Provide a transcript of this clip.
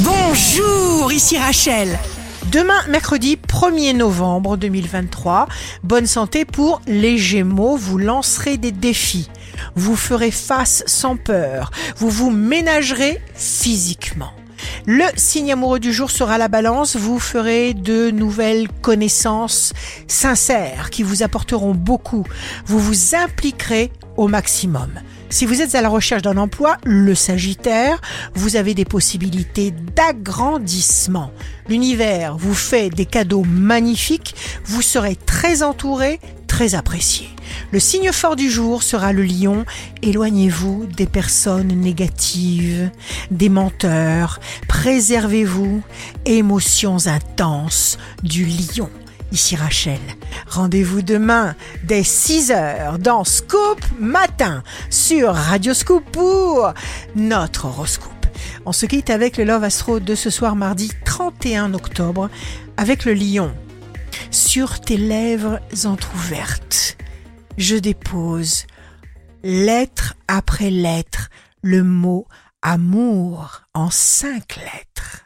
Bonjour, ici Rachel. Demain, mercredi 1er novembre 2023, bonne santé pour les Gémeaux, vous lancerez des défis. Vous ferez face sans peur. Vous vous ménagerez physiquement. Le signe amoureux du jour sera la balance. Vous ferez de nouvelles connaissances sincères qui vous apporteront beaucoup. Vous vous impliquerez au maximum. Si vous êtes à la recherche d'un emploi, le Sagittaire, vous avez des possibilités d'agrandissement. L'univers vous fait des cadeaux magnifiques, vous serez très entouré, très apprécié. Le signe fort du jour sera le lion. Éloignez-vous des personnes négatives, des menteurs. Préservez-vous. Émotions intenses du lion. Ici Rachel. Rendez-vous demain dès 6h dans Scoop Matin sur Radio Scoop pour notre horoscope. On se quitte avec le Love Astro de ce soir mardi 31 octobre avec le lion. Sur tes lèvres entr'ouvertes, je dépose, lettre après lettre, le mot amour en cinq lettres.